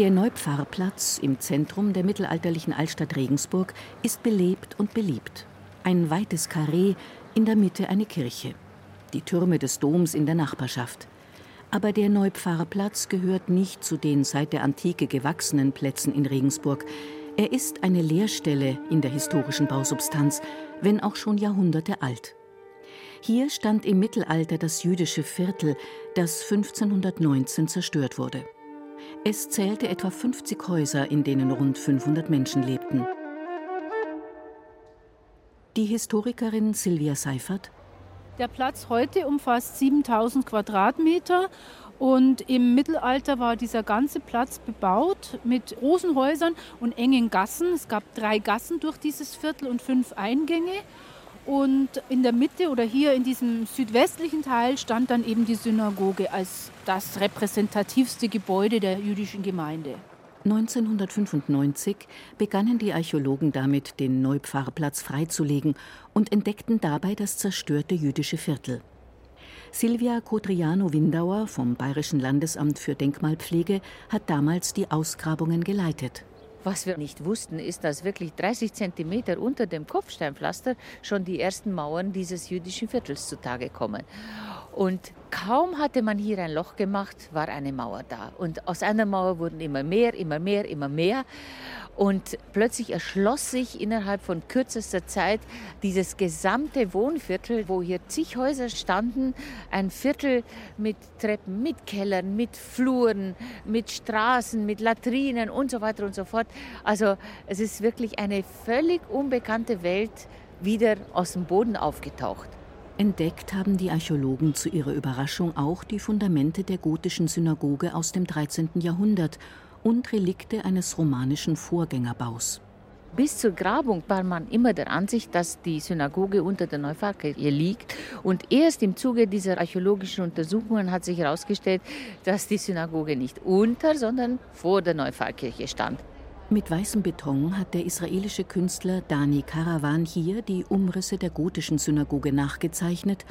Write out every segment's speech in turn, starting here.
Der Neupfarrplatz im Zentrum der mittelalterlichen Altstadt Regensburg ist belebt und beliebt. Ein weites Karree, in der Mitte eine Kirche. Die Türme des Doms in der Nachbarschaft. Aber der Neupfarrplatz gehört nicht zu den seit der Antike gewachsenen Plätzen in Regensburg. Er ist eine Leerstelle in der historischen Bausubstanz, wenn auch schon Jahrhunderte alt. Hier stand im Mittelalter das jüdische Viertel, das 1519 zerstört wurde. Es zählte etwa 50 Häuser, in denen rund 500 Menschen lebten. Die Historikerin Silvia Seifert. Der Platz heute umfasst 7000 Quadratmeter und im Mittelalter war dieser ganze Platz bebaut mit großen Häusern und engen Gassen. Es gab drei Gassen durch dieses Viertel und fünf Eingänge. Und in der Mitte oder hier in diesem südwestlichen Teil stand dann eben die Synagoge als das repräsentativste Gebäude der jüdischen Gemeinde. 1995 begannen die Archäologen damit, den Neupfarrplatz freizulegen und entdeckten dabei das zerstörte jüdische Viertel. Silvia Kodriano-Windauer vom Bayerischen Landesamt für Denkmalpflege hat damals die Ausgrabungen geleitet. Was wir nicht wussten, ist, dass wirklich 30 Zentimeter unter dem Kopfsteinpflaster schon die ersten Mauern dieses jüdischen Viertels zutage kommen. Und kaum hatte man hier ein Loch gemacht, war eine Mauer da. Und aus einer Mauer wurden immer mehr, immer mehr, immer mehr. Und plötzlich erschloss sich innerhalb von kürzester Zeit dieses gesamte Wohnviertel, wo hier zig Häuser standen, ein Viertel mit Treppen, mit Kellern, mit Fluren, mit Straßen, mit Latrinen und so weiter und so fort. Also es ist wirklich eine völlig unbekannte Welt wieder aus dem Boden aufgetaucht. Entdeckt haben die Archäologen zu ihrer Überraschung auch die Fundamente der gotischen Synagoge aus dem 13. Jahrhundert und Relikte eines romanischen Vorgängerbaus. Bis zur Grabung war man immer der Ansicht, dass die Synagoge unter der Neupfarrkirche liegt. Und erst im Zuge dieser archäologischen Untersuchungen hat sich herausgestellt, dass die Synagoge nicht unter, sondern vor der Neupfarrkirche stand. Mit weißem Beton hat der israelische Künstler Dani Karawan hier die Umrisse der gotischen Synagoge nachgezeichnet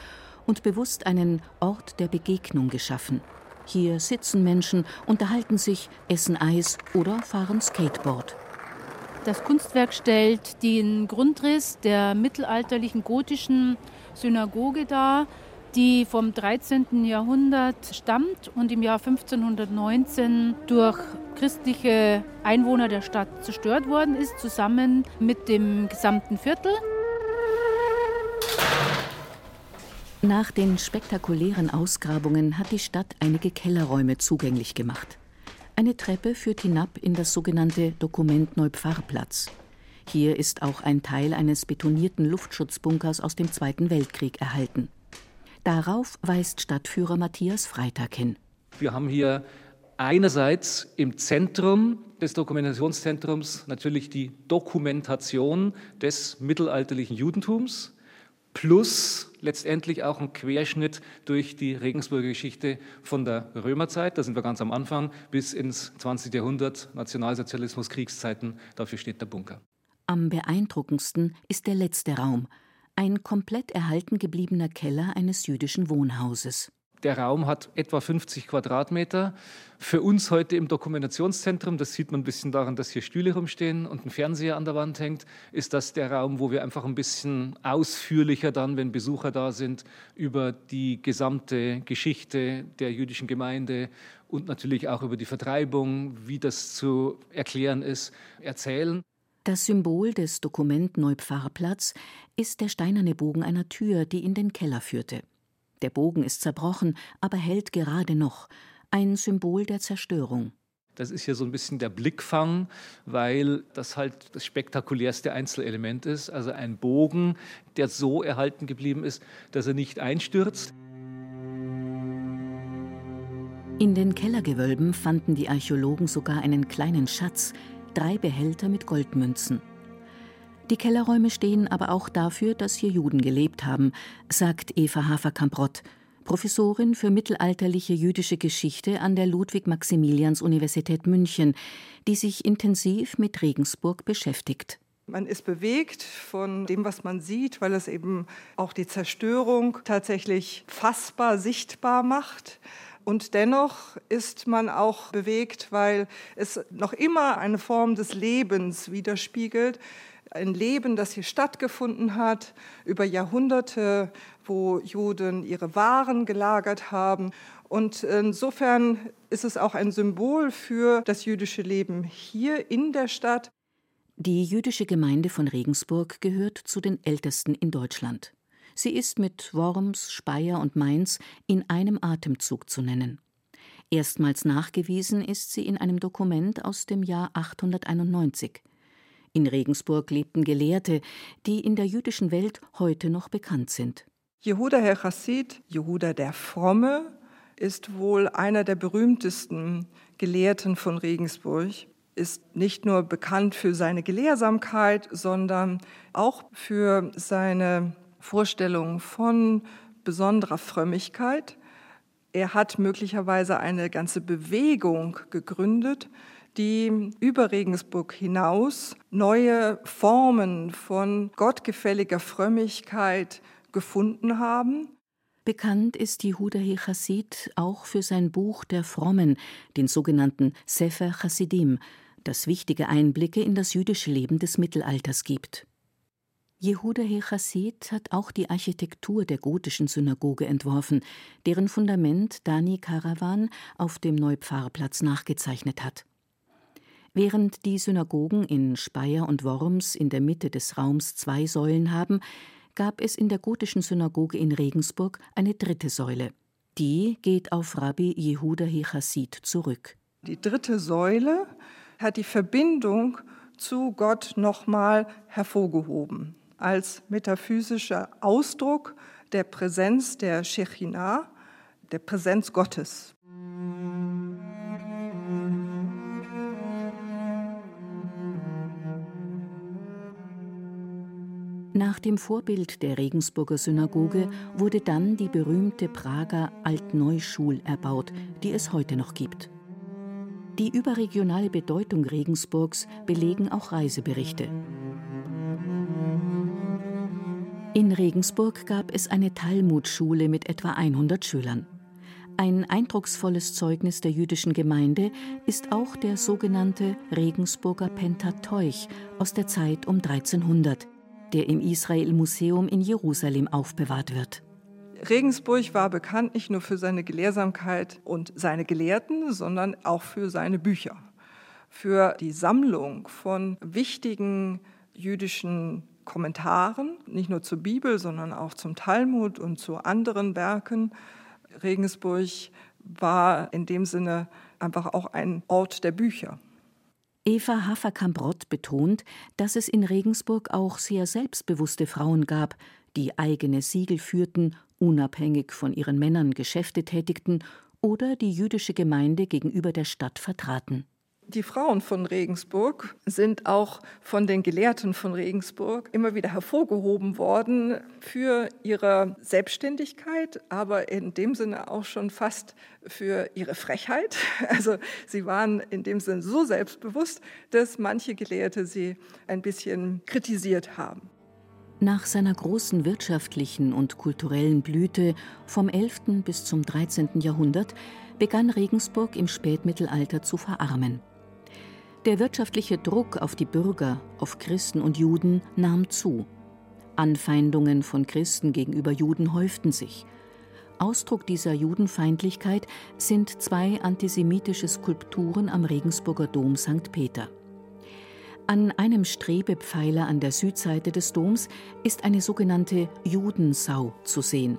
und bewusst einen Ort der Begegnung geschaffen. Hier sitzen Menschen, unterhalten sich, essen Eis oder fahren Skateboard. Das Kunstwerk stellt den Grundriss der mittelalterlichen gotischen Synagoge dar, die vom 13. Jahrhundert stammt und im Jahr 1519 durch christliche Einwohner der Stadt zerstört worden ist, zusammen mit dem gesamten Viertel. Nach den spektakulären Ausgrabungen hat die Stadt einige Kellerräume zugänglich gemacht. Eine Treppe führt hinab in das sogenannte Dokument Neupfarrplatz. Hier ist auch ein Teil eines betonierten Luftschutzbunkers aus dem Zweiten Weltkrieg erhalten. Darauf weist Stadtführer Matthias Freitag hin. Wir haben hier einerseits im Zentrum des Dokumentationszentrums natürlich die Dokumentation des mittelalterlichen Judentums plus letztendlich auch ein Querschnitt durch die Regensburger Geschichte von der Römerzeit, da sind wir ganz am Anfang, bis ins 20. Jahrhundert, Nationalsozialismus, Kriegszeiten, dafür steht der Bunker. Am beeindruckendsten ist der letzte Raum, ein komplett erhalten gebliebener Keller eines jüdischen Wohnhauses. Der Raum hat etwa 50 Quadratmeter. Für uns heute im Dokumentationszentrum, das sieht man ein bisschen daran, dass hier Stühle rumstehen und ein Fernseher an der Wand hängt, ist das der Raum, wo wir einfach ein bisschen ausführlicher dann, wenn Besucher da sind, über die gesamte Geschichte der jüdischen Gemeinde und natürlich auch über die Vertreibung, wie das zu erklären ist, erzählen. Das Symbol des Dokument Neupfarrplatz ist der steinerne Bogen einer Tür, die in den Keller führte. Der Bogen ist zerbrochen, aber hält gerade noch, ein Symbol der Zerstörung. Das ist hier so ein bisschen der Blickfang, weil das halt das spektakulärste Einzelelement ist. Also ein Bogen, der so erhalten geblieben ist, dass er nicht einstürzt. In den Kellergewölben fanden die Archäologen sogar einen kleinen Schatz, drei Behälter mit Goldmünzen. Die Kellerräume stehen aber auch dafür, dass hier Juden gelebt haben, sagt Eva Haferkamp-Rott, Professorin für mittelalterliche jüdische Geschichte an der Ludwig-Maximilians-Universität München, die sich intensiv mit Regensburg beschäftigt. Man ist bewegt von dem, was man sieht, weil es eben auch die Zerstörung tatsächlich fassbar, sichtbar macht. Und dennoch ist man auch bewegt, weil es noch immer eine Form des Lebens widerspiegelt. Ein Leben, das hier stattgefunden hat, über Jahrhunderte, wo Juden ihre Waren gelagert haben. Und insofern ist es auch ein Symbol für das jüdische Leben hier in der Stadt. Die jüdische Gemeinde von Regensburg gehört zu den ältesten in Deutschland. Sie ist mit Worms, Speyer und Mainz in einem Atemzug zu nennen. Erstmals nachgewiesen ist sie in einem Dokument aus dem Jahr 891. In Regensburg lebten Gelehrte, die in der jüdischen Welt heute noch bekannt sind. Jehuda Herr Chassid, Jehuda der Fromme, ist wohl einer der berühmtesten Gelehrten von Regensburg, ist nicht nur bekannt für seine Gelehrsamkeit, sondern auch für seine Vorstellung von besonderer Frömmigkeit. Er hat möglicherweise eine ganze Bewegung gegründet, die über Regensburg hinaus neue Formen von gottgefälliger Frömmigkeit gefunden haben. Bekannt ist Yehuda Chassid auch für sein Buch der Frommen, den sogenannten Sefer Chassidim, das wichtige Einblicke in das jüdische Leben des Mittelalters gibt. Jehuda Chassid hat auch die Architektur der gotischen Synagoge entworfen, deren Fundament Dani Karawan auf dem Neupfarrplatz nachgezeichnet hat. Während die Synagogen in Speyer und Worms in der Mitte des Raums zwei Säulen haben, gab es in der gotischen Synagoge in Regensburg eine dritte Säule. Die geht auf Rabbi Jehuda Chassid zurück. Die dritte Säule hat die Verbindung zu Gott nochmal hervorgehoben als metaphysischer Ausdruck der Präsenz der Shechinah, der Präsenz Gottes. Nach dem Vorbild der Regensburger Synagoge wurde dann die berühmte Prager Altneuschul erbaut, die es heute noch gibt. Die überregionale Bedeutung Regensburgs belegen auch Reiseberichte. In Regensburg gab es eine Talmudschule mit etwa 100 Schülern. Ein eindrucksvolles Zeugnis der jüdischen Gemeinde ist auch der sogenannte Regensburger Pentateuch aus der Zeit um 1300, der im Israel Museum in Jerusalem aufbewahrt wird. Regensburg war bekannt nicht nur für seine Gelehrsamkeit und seine Gelehrten, sondern auch für seine Bücher, für die Sammlung von wichtigen jüdischen Kommentaren, nicht nur zur Bibel, sondern auch zum Talmud und zu anderen Werken. Regensburg war in dem Sinne einfach auch ein Ort der Bücher. Eva Haferkamp-Rott betont, dass es in Regensburg auch sehr selbstbewusste Frauen gab, die eigene Siegel führten, unabhängig von ihren Männern Geschäfte tätigten oder die jüdische Gemeinde gegenüber der Stadt vertraten. Die Frauen von Regensburg sind auch von den Gelehrten von Regensburg immer wieder hervorgehoben worden für ihre Selbstständigkeit, aber in dem Sinne auch schon fast für ihre Frechheit. Also sie waren in dem Sinne so selbstbewusst, dass manche Gelehrte sie ein bisschen kritisiert haben. Nach seiner großen wirtschaftlichen und kulturellen Blüte vom 11. bis zum 13. Jahrhundert begann Regensburg im Spätmittelalter zu verarmen. Der wirtschaftliche Druck auf die Bürger, auf Christen und Juden nahm zu. Anfeindungen von Christen gegenüber Juden häuften sich. Ausdruck dieser Judenfeindlichkeit sind zwei antisemitische Skulpturen am Regensburger Dom St. Peter. An einem Strebepfeiler an der Südseite des Doms ist eine sogenannte Judensau zu sehen.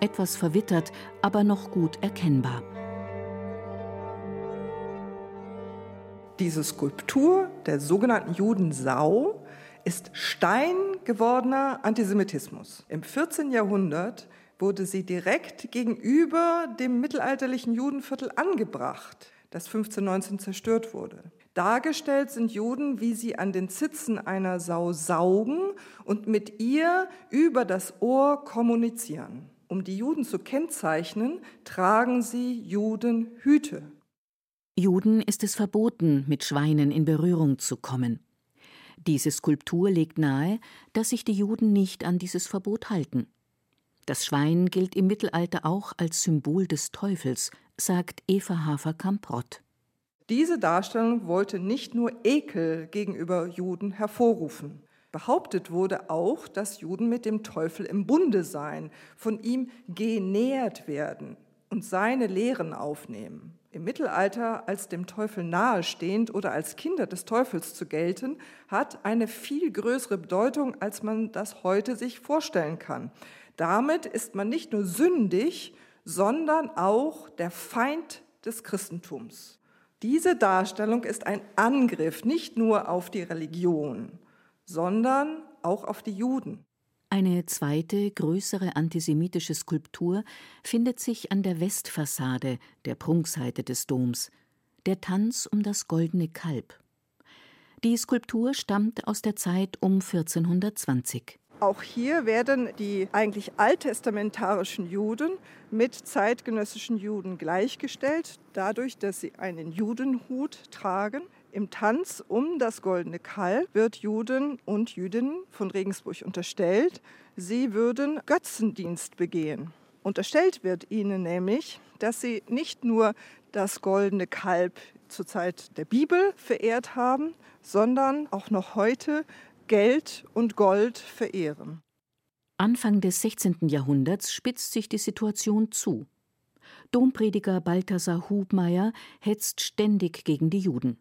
Etwas verwittert, aber noch gut erkennbar. Diese Skulptur der sogenannten Judensau ist Stein gewordener Antisemitismus. Im 14. Jahrhundert wurde sie direkt gegenüber dem mittelalterlichen Judenviertel angebracht, das 1519 zerstört wurde. Dargestellt sind Juden, wie sie an den Zitzen einer Sau saugen und mit ihr über das Ohr kommunizieren. Um die Juden zu kennzeichnen, tragen sie Judenhüte. Juden ist es verboten, mit Schweinen in Berührung zu kommen. Diese Skulptur legt nahe, dass sich die Juden nicht an dieses Verbot halten. Das Schwein gilt im Mittelalter auch als Symbol des Teufels, sagt Eva Hafer-Kamprott. Diese Darstellung wollte nicht nur Ekel gegenüber Juden hervorrufen. Behauptet wurde auch, dass Juden mit dem Teufel im Bunde seien, von ihm genährt werden und seine Lehren aufnehmen. Im Mittelalter als dem Teufel nahestehend oder als Kinder des Teufels zu gelten, hat eine viel größere Bedeutung, als man das heute sich vorstellen kann. Damit ist man nicht nur sündig, sondern auch der Feind des Christentums. Diese Darstellung ist ein Angriff nicht nur auf die Religion, sondern auch auf die Juden. Eine zweite, größere antisemitische Skulptur findet sich an der Westfassade der Prunkseite des Doms, der Tanz um das goldene Kalb. Die Skulptur stammt aus der Zeit um 1420. Auch hier werden die eigentlich alttestamentarischen Juden mit zeitgenössischen Juden gleichgestellt, dadurch, dass sie einen Judenhut tragen. Im Tanz um das goldene Kalb wird Juden und Jüdinnen von Regensburg unterstellt, sie würden Götzendienst begehen. Unterstellt wird ihnen nämlich, dass sie nicht nur das goldene Kalb zur Zeit der Bibel verehrt haben, sondern auch noch heute Geld und Gold verehren. Anfang des 16. Jahrhunderts spitzt sich die Situation zu. Domprediger Balthasar Hubmeier hetzt ständig gegen die Juden.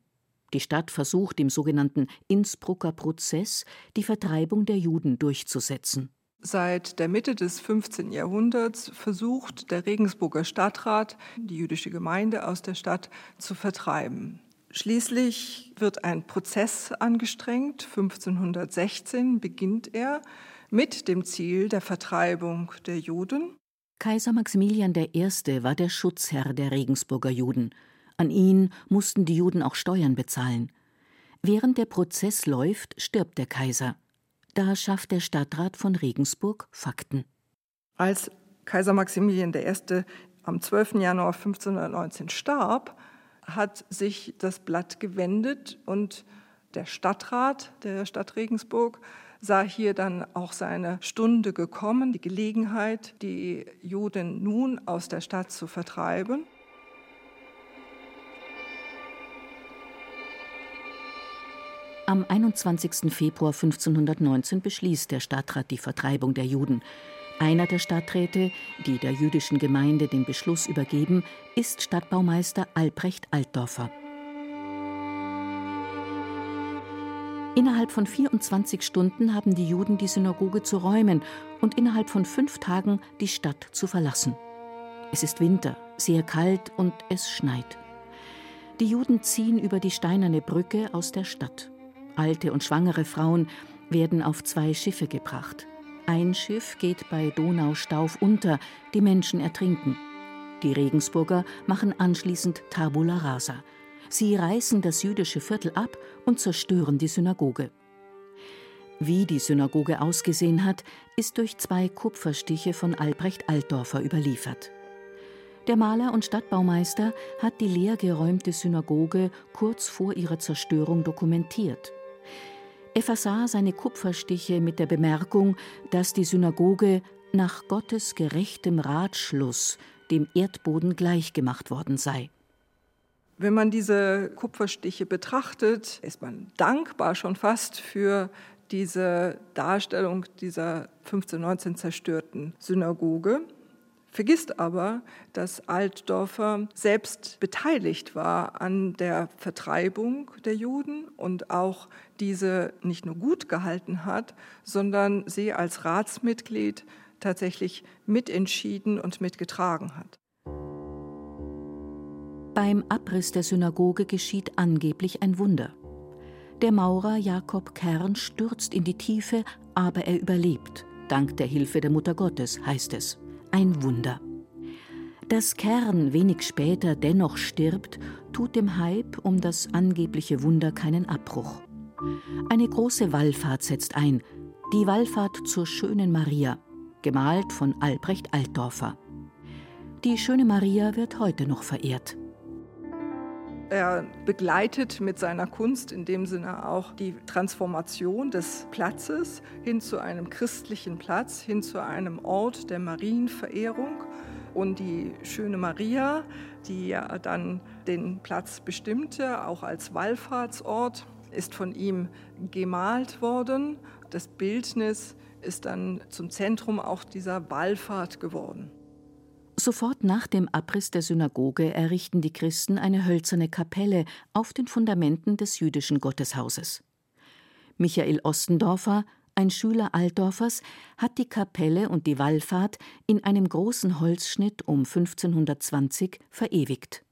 Die Stadt versucht im sogenannten Innsbrucker Prozess die Vertreibung der Juden durchzusetzen. Seit der Mitte des 15. Jahrhunderts versucht der Regensburger Stadtrat, die jüdische Gemeinde aus der Stadt zu vertreiben. Schließlich wird ein Prozess angestrengt. 1516 beginnt er mit dem Ziel der Vertreibung der Juden. Kaiser Maximilian I. war der Schutzherr der Regensburger Juden. An ihn mussten die Juden auch Steuern bezahlen. Während der Prozess läuft, stirbt der Kaiser. Da schafft der Stadtrat von Regensburg Fakten. Als Kaiser Maximilian I. am 12. Januar 1519 starb, hat sich das Blatt gewendet und der Stadtrat der Stadt Regensburg sah hier dann auch seine Stunde gekommen, die Gelegenheit, die Juden nun aus der Stadt zu vertreiben. Am 21. Februar 1519 beschließt der Stadtrat die Vertreibung der Juden. Einer der Stadträte, die der jüdischen Gemeinde den Beschluss übergeben, ist Stadtbaumeister Albrecht Altdorfer. Innerhalb von 24 Stunden haben die Juden die Synagoge zu räumen und innerhalb von fünf Tagen die Stadt zu verlassen. Es ist Winter, sehr kalt und es schneit. Die Juden ziehen über die steinerne Brücke aus der Stadt. Alte und schwangere Frauen werden auf zwei Schiffe gebracht. Ein Schiff geht bei Donaustauf unter, die Menschen ertrinken. Die Regensburger machen anschließend Tabula rasa. Sie reißen das jüdische Viertel ab und zerstören die Synagoge. Wie die Synagoge ausgesehen hat, ist durch zwei Kupferstiche von Albrecht Altdorfer überliefert. Der Maler und Stadtbaumeister hat die leergeräumte Synagoge kurz vor ihrer Zerstörung dokumentiert. Er versah seine Kupferstiche mit der Bemerkung, dass die Synagoge nach Gottes gerechtem Ratschluss dem Erdboden gleichgemacht worden sei. Wenn man diese Kupferstiche betrachtet, ist man dankbar schon fast für diese Darstellung dieser 1519 zerstörten Synagoge vergisst aber, dass Altdorfer selbst beteiligt war an der Vertreibung der Juden und auch diese nicht nur gut gehalten hat, sondern sie als Ratsmitglied tatsächlich mitentschieden und mitgetragen hat. Beim Abriss der Synagoge geschieht angeblich ein Wunder. Der Maurer Jakob Kern stürzt in die Tiefe, aber er überlebt, dank der Hilfe der Mutter Gottes, heißt es ein Wunder. Dass Kern wenig später dennoch stirbt, tut dem Hype um das angebliche Wunder keinen Abbruch. Eine große Wallfahrt setzt ein, die Wallfahrt zur schönen Maria, gemalt von Albrecht Altdorfer. Die schöne Maria wird heute noch verehrt. Er begleitet mit seiner Kunst in dem Sinne auch die Transformation des Platzes hin zu einem christlichen Platz, hin zu einem Ort der Marienverehrung. Und die schöne Maria, die ja dann den Platz bestimmte, auch als Wallfahrtsort, ist von ihm gemalt worden. Das Bildnis ist dann zum Zentrum auch dieser Wallfahrt geworden. Sofort nach dem Abriss der Synagoge errichten die Christen eine hölzerne Kapelle auf den Fundamenten des jüdischen Gotteshauses. Michael Ostendorfer, ein Schüler Altdorfers, hat die Kapelle und die Wallfahrt in einem großen Holzschnitt um 1520 verewigt.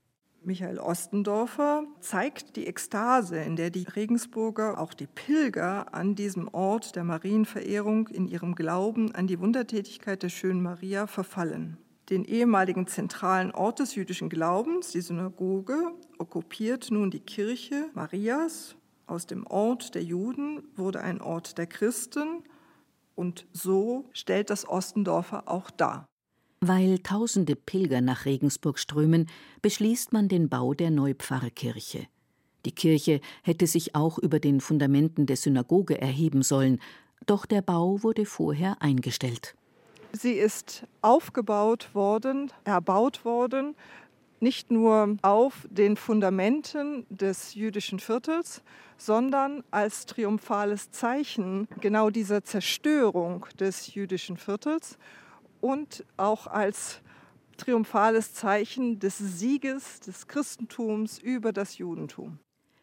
Michael Ostendorfer zeigt die Ekstase, in der die Regensburger, auch die Pilger an diesem Ort der Marienverehrung in ihrem Glauben an die Wundertätigkeit der schönen Maria verfallen den ehemaligen zentralen Ort des jüdischen Glaubens, die Synagoge, okkupiert nun die Kirche Marias. Aus dem Ort der Juden wurde ein Ort der Christen und so stellt das Ostendorfer auch dar. Weil tausende Pilger nach Regensburg strömen, beschließt man den Bau der Neupfarrkirche. Die Kirche hätte sich auch über den Fundamenten der Synagoge erheben sollen, doch der Bau wurde vorher eingestellt. Sie ist aufgebaut worden, erbaut worden, nicht nur auf den Fundamenten des jüdischen Viertels, sondern als triumphales Zeichen genau dieser Zerstörung des jüdischen Viertels und auch als triumphales Zeichen des Sieges des Christentums über das Judentum.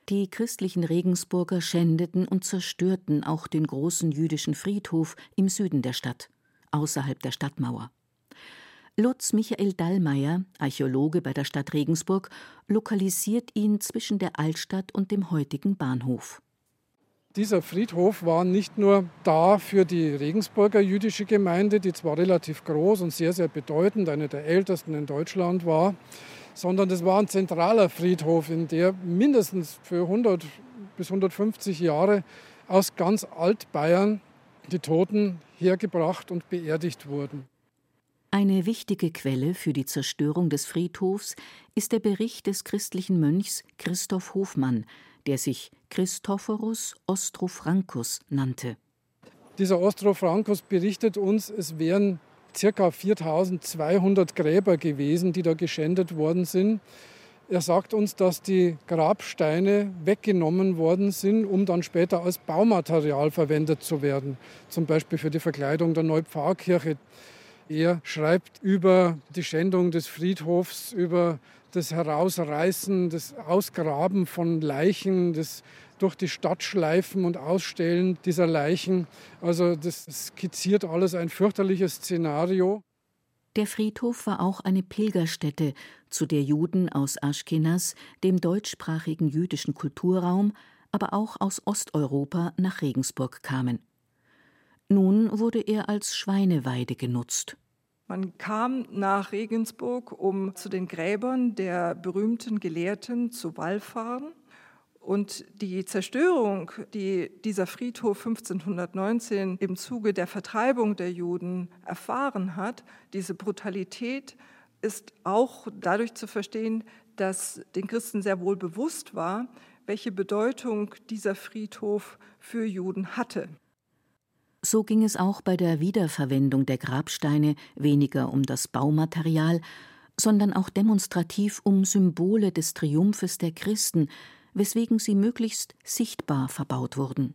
Die christlichen Regensburger schändeten und zerstörten auch den großen jüdischen Friedhof im Süden der Stadt außerhalb der Stadtmauer. Lutz Michael Dallmayr, Archäologe bei der Stadt Regensburg, lokalisiert ihn zwischen der Altstadt und dem heutigen Bahnhof. Dieser Friedhof war nicht nur da für die Regensburger jüdische Gemeinde, die zwar relativ groß und sehr, sehr bedeutend, eine der ältesten in Deutschland war, sondern es war ein zentraler Friedhof, in der mindestens für 100 bis 150 Jahre aus ganz Altbayern die Toten hergebracht und beerdigt wurden. Eine wichtige Quelle für die Zerstörung des Friedhofs ist der Bericht des christlichen Mönchs Christoph Hofmann, der sich Christophorus Ostrofrancus nannte. Dieser Ostrofrancus berichtet uns, es wären ca. 4200 Gräber gewesen, die da geschändet worden sind. Er sagt uns, dass die Grabsteine weggenommen worden sind, um dann später als Baumaterial verwendet zu werden, zum Beispiel für die Verkleidung der Neupfarrkirche. Er schreibt über die Schändung des Friedhofs, über das Herausreißen, das Ausgraben von Leichen, das durch die Stadt schleifen und ausstellen dieser Leichen. Also das skizziert alles ein fürchterliches Szenario. Der Friedhof war auch eine Pilgerstätte, zu der Juden aus Aschkenas, dem deutschsprachigen jüdischen Kulturraum, aber auch aus Osteuropa nach Regensburg kamen. Nun wurde er als Schweineweide genutzt. Man kam nach Regensburg, um zu den Gräbern der berühmten Gelehrten zu wallfahren. Und die Zerstörung, die dieser Friedhof 1519 im Zuge der Vertreibung der Juden erfahren hat, diese Brutalität ist auch dadurch zu verstehen, dass den Christen sehr wohl bewusst war, welche Bedeutung dieser Friedhof für Juden hatte. So ging es auch bei der Wiederverwendung der Grabsteine weniger um das Baumaterial, sondern auch demonstrativ um Symbole des Triumphes der Christen, weswegen sie möglichst sichtbar verbaut wurden.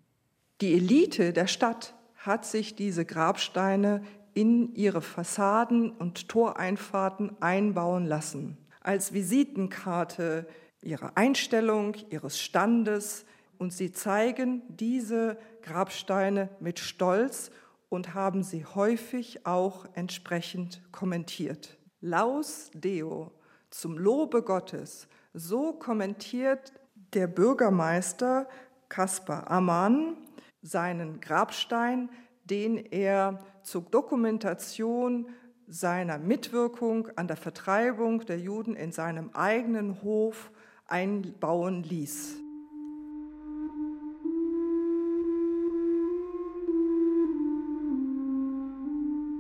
Die Elite der Stadt hat sich diese Grabsteine in ihre Fassaden und Toreinfahrten einbauen lassen, als Visitenkarte ihrer Einstellung, ihres Standes. Und sie zeigen diese Grabsteine mit Stolz und haben sie häufig auch entsprechend kommentiert. Laus Deo, zum Lobe Gottes, so kommentiert der Bürgermeister Kaspar Ammann seinen Grabstein, den er zur Dokumentation seiner Mitwirkung an der Vertreibung der Juden in seinem eigenen Hof einbauen ließ.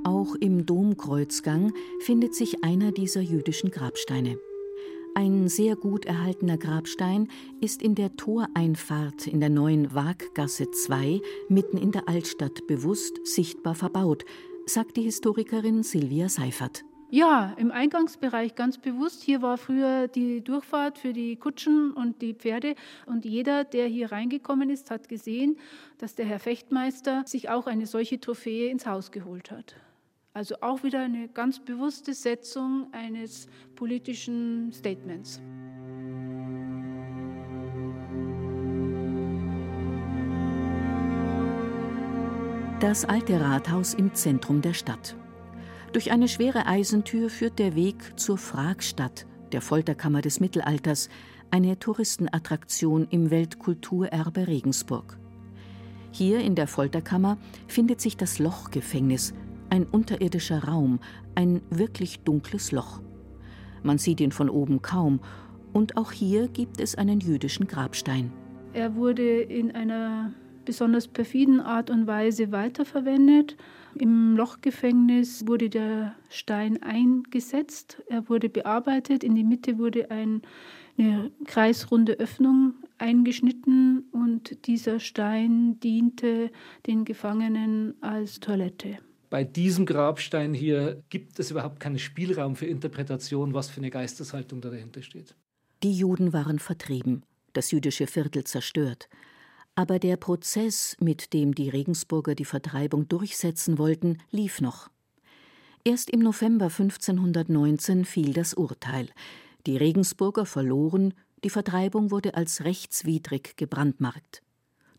Auch im Domkreuzgang findet sich einer dieser jüdischen Grabsteine. Ein sehr gut erhaltener Grabstein ist in der Toreinfahrt in der neuen Waaggasse 2 mitten in der Altstadt bewusst sichtbar verbaut, sagt die Historikerin Silvia Seifert. Ja, im Eingangsbereich ganz bewusst. Hier war früher die Durchfahrt für die Kutschen und die Pferde. Und jeder, der hier reingekommen ist, hat gesehen, dass der Herr Fechtmeister sich auch eine solche Trophäe ins Haus geholt hat. Also auch wieder eine ganz bewusste Setzung eines politischen Statements. Das alte Rathaus im Zentrum der Stadt. Durch eine schwere Eisentür führt der Weg zur Fragstadt, der Folterkammer des Mittelalters, eine Touristenattraktion im Weltkulturerbe Regensburg. Hier in der Folterkammer findet sich das Lochgefängnis, ein unterirdischer Raum, ein wirklich dunkles Loch. Man sieht ihn von oben kaum, und auch hier gibt es einen jüdischen Grabstein. Er wurde in einer besonders perfiden Art und Weise weiterverwendet. Im Lochgefängnis wurde der Stein eingesetzt, er wurde bearbeitet, in die Mitte wurde ein, eine kreisrunde Öffnung eingeschnitten und dieser Stein diente den Gefangenen als Toilette. Bei diesem Grabstein hier gibt es überhaupt keinen Spielraum für Interpretation, was für eine Geisteshaltung da dahinter steht. Die Juden waren vertrieben, das jüdische Viertel zerstört. Aber der Prozess, mit dem die Regensburger die Vertreibung durchsetzen wollten, lief noch. Erst im November 1519 fiel das Urteil. Die Regensburger verloren, die Vertreibung wurde als rechtswidrig gebrandmarkt.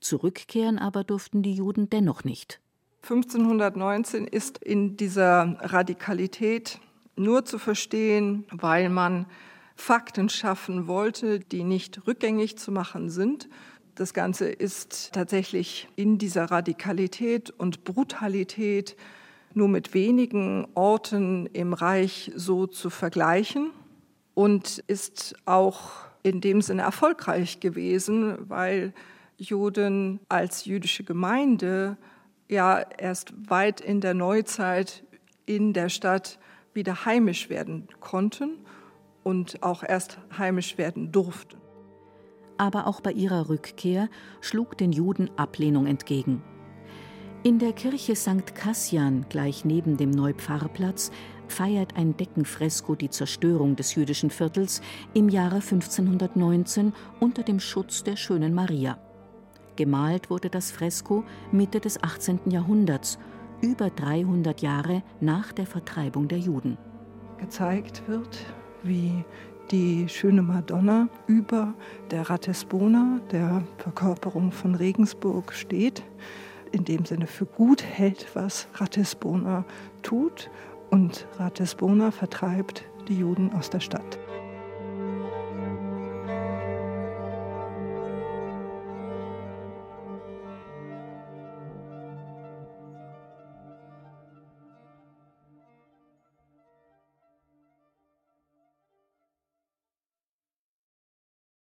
Zurückkehren aber durften die Juden dennoch nicht. 1519 ist in dieser Radikalität nur zu verstehen, weil man Fakten schaffen wollte, die nicht rückgängig zu machen sind. Das Ganze ist tatsächlich in dieser Radikalität und Brutalität nur mit wenigen Orten im Reich so zu vergleichen und ist auch in dem Sinne erfolgreich gewesen, weil Juden als jüdische Gemeinde ja erst weit in der Neuzeit in der Stadt wieder heimisch werden konnten und auch erst heimisch werden durften. Aber auch bei ihrer Rückkehr schlug den Juden Ablehnung entgegen. In der Kirche St. Kassian, gleich neben dem Neupfarrplatz, feiert ein Deckenfresko die Zerstörung des jüdischen Viertels im Jahre 1519 unter dem Schutz der schönen Maria. Gemalt wurde das Fresko Mitte des 18. Jahrhunderts, über 300 Jahre nach der Vertreibung der Juden. Gezeigt wird, wie die schöne Madonna über der Ratisbona, der Verkörperung von Regensburg, steht. In dem Sinne für gut hält, was Ratisbona tut. Und Ratisbona vertreibt die Juden aus der Stadt.